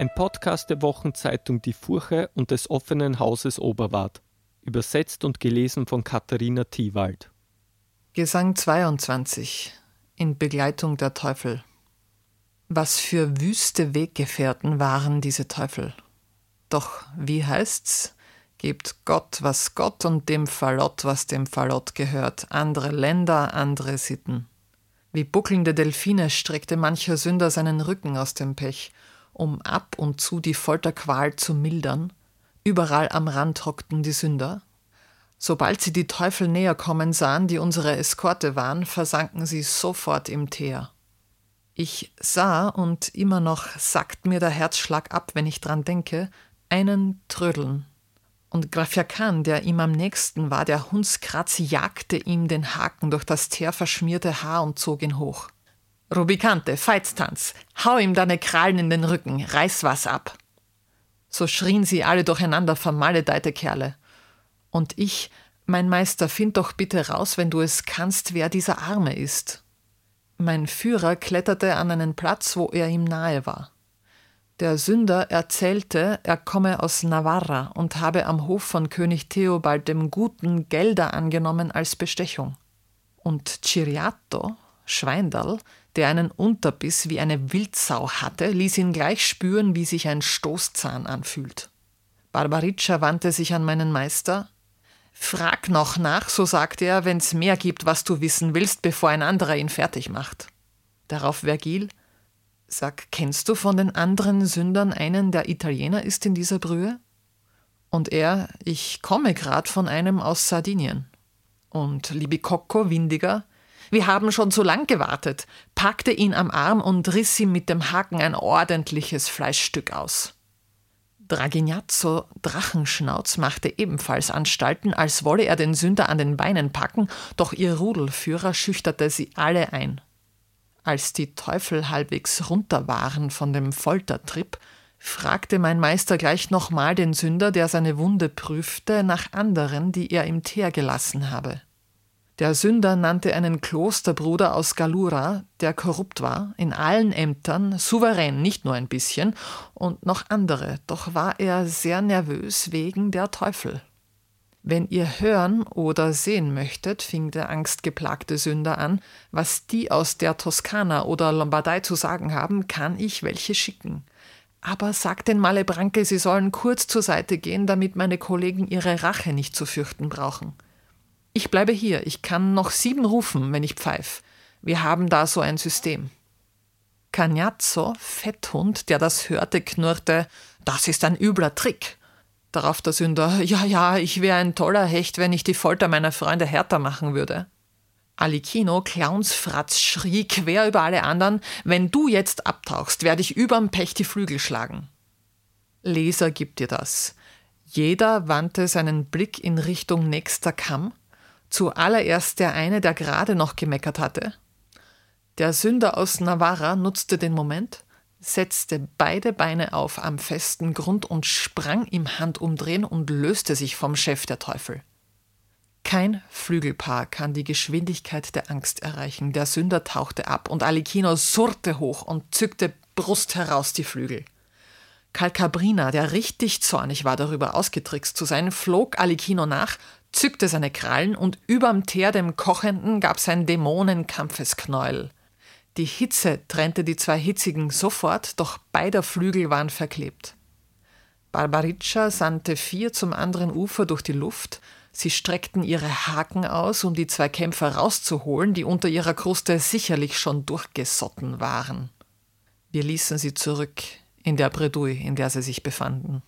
Ein Podcast der Wochenzeitung Die Furche und des offenen Hauses Oberwart. Übersetzt und gelesen von Katharina Thiewald. Gesang 22 in Begleitung der Teufel. Was für wüste Weggefährten waren diese Teufel. Doch wie heißt's? Gebt Gott, was Gott und dem Fallott, was dem Fallott gehört. Andere Länder, andere Sitten. Wie buckelnde Delfine streckte mancher Sünder seinen Rücken aus dem Pech, um ab und zu die Folterqual zu mildern. Überall am Rand hockten die Sünder. Sobald sie die Teufel näher kommen sahen, die unsere Eskorte waren, versanken sie sofort im Teer. Ich sah, und immer noch sackt mir der Herzschlag ab, wenn ich dran denke, einen trödeln und Grafjakan, der ihm am nächsten war, der Hundskratz, jagte ihm den Haken durch das teerverschmierte Haar und zog ihn hoch. Rubikante, Feitstanz, hau ihm deine Krallen in den Rücken, reiß was ab. So schrien sie alle durcheinander, vermaledeite Kerle. Und ich, mein Meister, find doch bitte raus, wenn du es kannst, wer dieser Arme ist. Mein Führer kletterte an einen Platz, wo er ihm nahe war. Der Sünder erzählte, er komme aus Navarra und habe am Hof von König Theobald dem Guten Gelder angenommen als Bestechung. Und Ciriato, Schweindal, der einen Unterbiss wie eine Wildsau hatte, ließ ihn gleich spüren, wie sich ein Stoßzahn anfühlt. Barbariccia wandte sich an meinen Meister. Frag noch nach, so sagte er, wenn's mehr gibt, was du wissen willst, bevor ein anderer ihn fertig macht. Darauf Vergil, Sag, kennst du von den anderen Sündern einen, der Italiener ist in dieser Brühe? Und er, ich komme grad von einem aus Sardinien. Und Libicocco, windiger, wir haben schon so lang gewartet, packte ihn am Arm und riss ihm mit dem Haken ein ordentliches Fleischstück aus. Dragignazzo, Drachenschnauz, machte ebenfalls Anstalten, als wolle er den Sünder an den Beinen packen, doch ihr Rudelführer schüchterte sie alle ein. Als die Teufel halbwegs runter waren von dem Foltertrip, fragte mein Meister gleich nochmal den Sünder, der seine Wunde prüfte, nach anderen, die er im Teer gelassen habe. Der Sünder nannte einen Klosterbruder aus Galura, der korrupt war, in allen Ämtern, souverän, nicht nur ein bisschen, und noch andere, doch war er sehr nervös wegen der Teufel. Wenn ihr hören oder sehen möchtet, fing der angstgeplagte Sünder an, was die aus der Toskana oder Lombardei zu sagen haben, kann ich welche schicken. Aber sagt den Malebranche, sie sollen kurz zur Seite gehen, damit meine Kollegen ihre Rache nicht zu fürchten brauchen. Ich bleibe hier, ich kann noch sieben rufen, wenn ich pfeif. Wir haben da so ein System. Cagnazzo, Fetthund, der das hörte, knurrte, das ist ein übler Trick. Darauf der Sünder, ja, ja, ich wäre ein toller Hecht, wenn ich die Folter meiner Freunde härter machen würde. Alikino, Clownsfratz, schrie quer über alle anderen, wenn du jetzt abtauchst, werde ich überm Pech die Flügel schlagen. Leser gibt dir das. Jeder wandte seinen Blick in Richtung nächster Kamm, zuallererst der eine, der gerade noch gemeckert hatte. Der Sünder aus Navarra nutzte den Moment, setzte beide Beine auf am festen Grund und sprang im Handumdrehen und löste sich vom Chef der Teufel. Kein Flügelpaar kann die Geschwindigkeit der Angst erreichen. Der Sünder tauchte ab und Alikino surrte hoch und zückte Brust heraus die Flügel. Calcabrina, der richtig zornig war, darüber ausgetrickst zu sein, flog Alikino nach, zückte seine Krallen und überm Teer dem Kochenden gab sein Dämonenkampfesknäuel. Die Hitze trennte die zwei Hitzigen sofort, doch beider Flügel waren verklebt. Barbariccia sandte vier zum anderen Ufer durch die Luft. Sie streckten ihre Haken aus, um die zwei Kämpfer rauszuholen, die unter ihrer Kruste sicherlich schon durchgesotten waren. Wir ließen sie zurück in der Bredouille, in der sie sich befanden.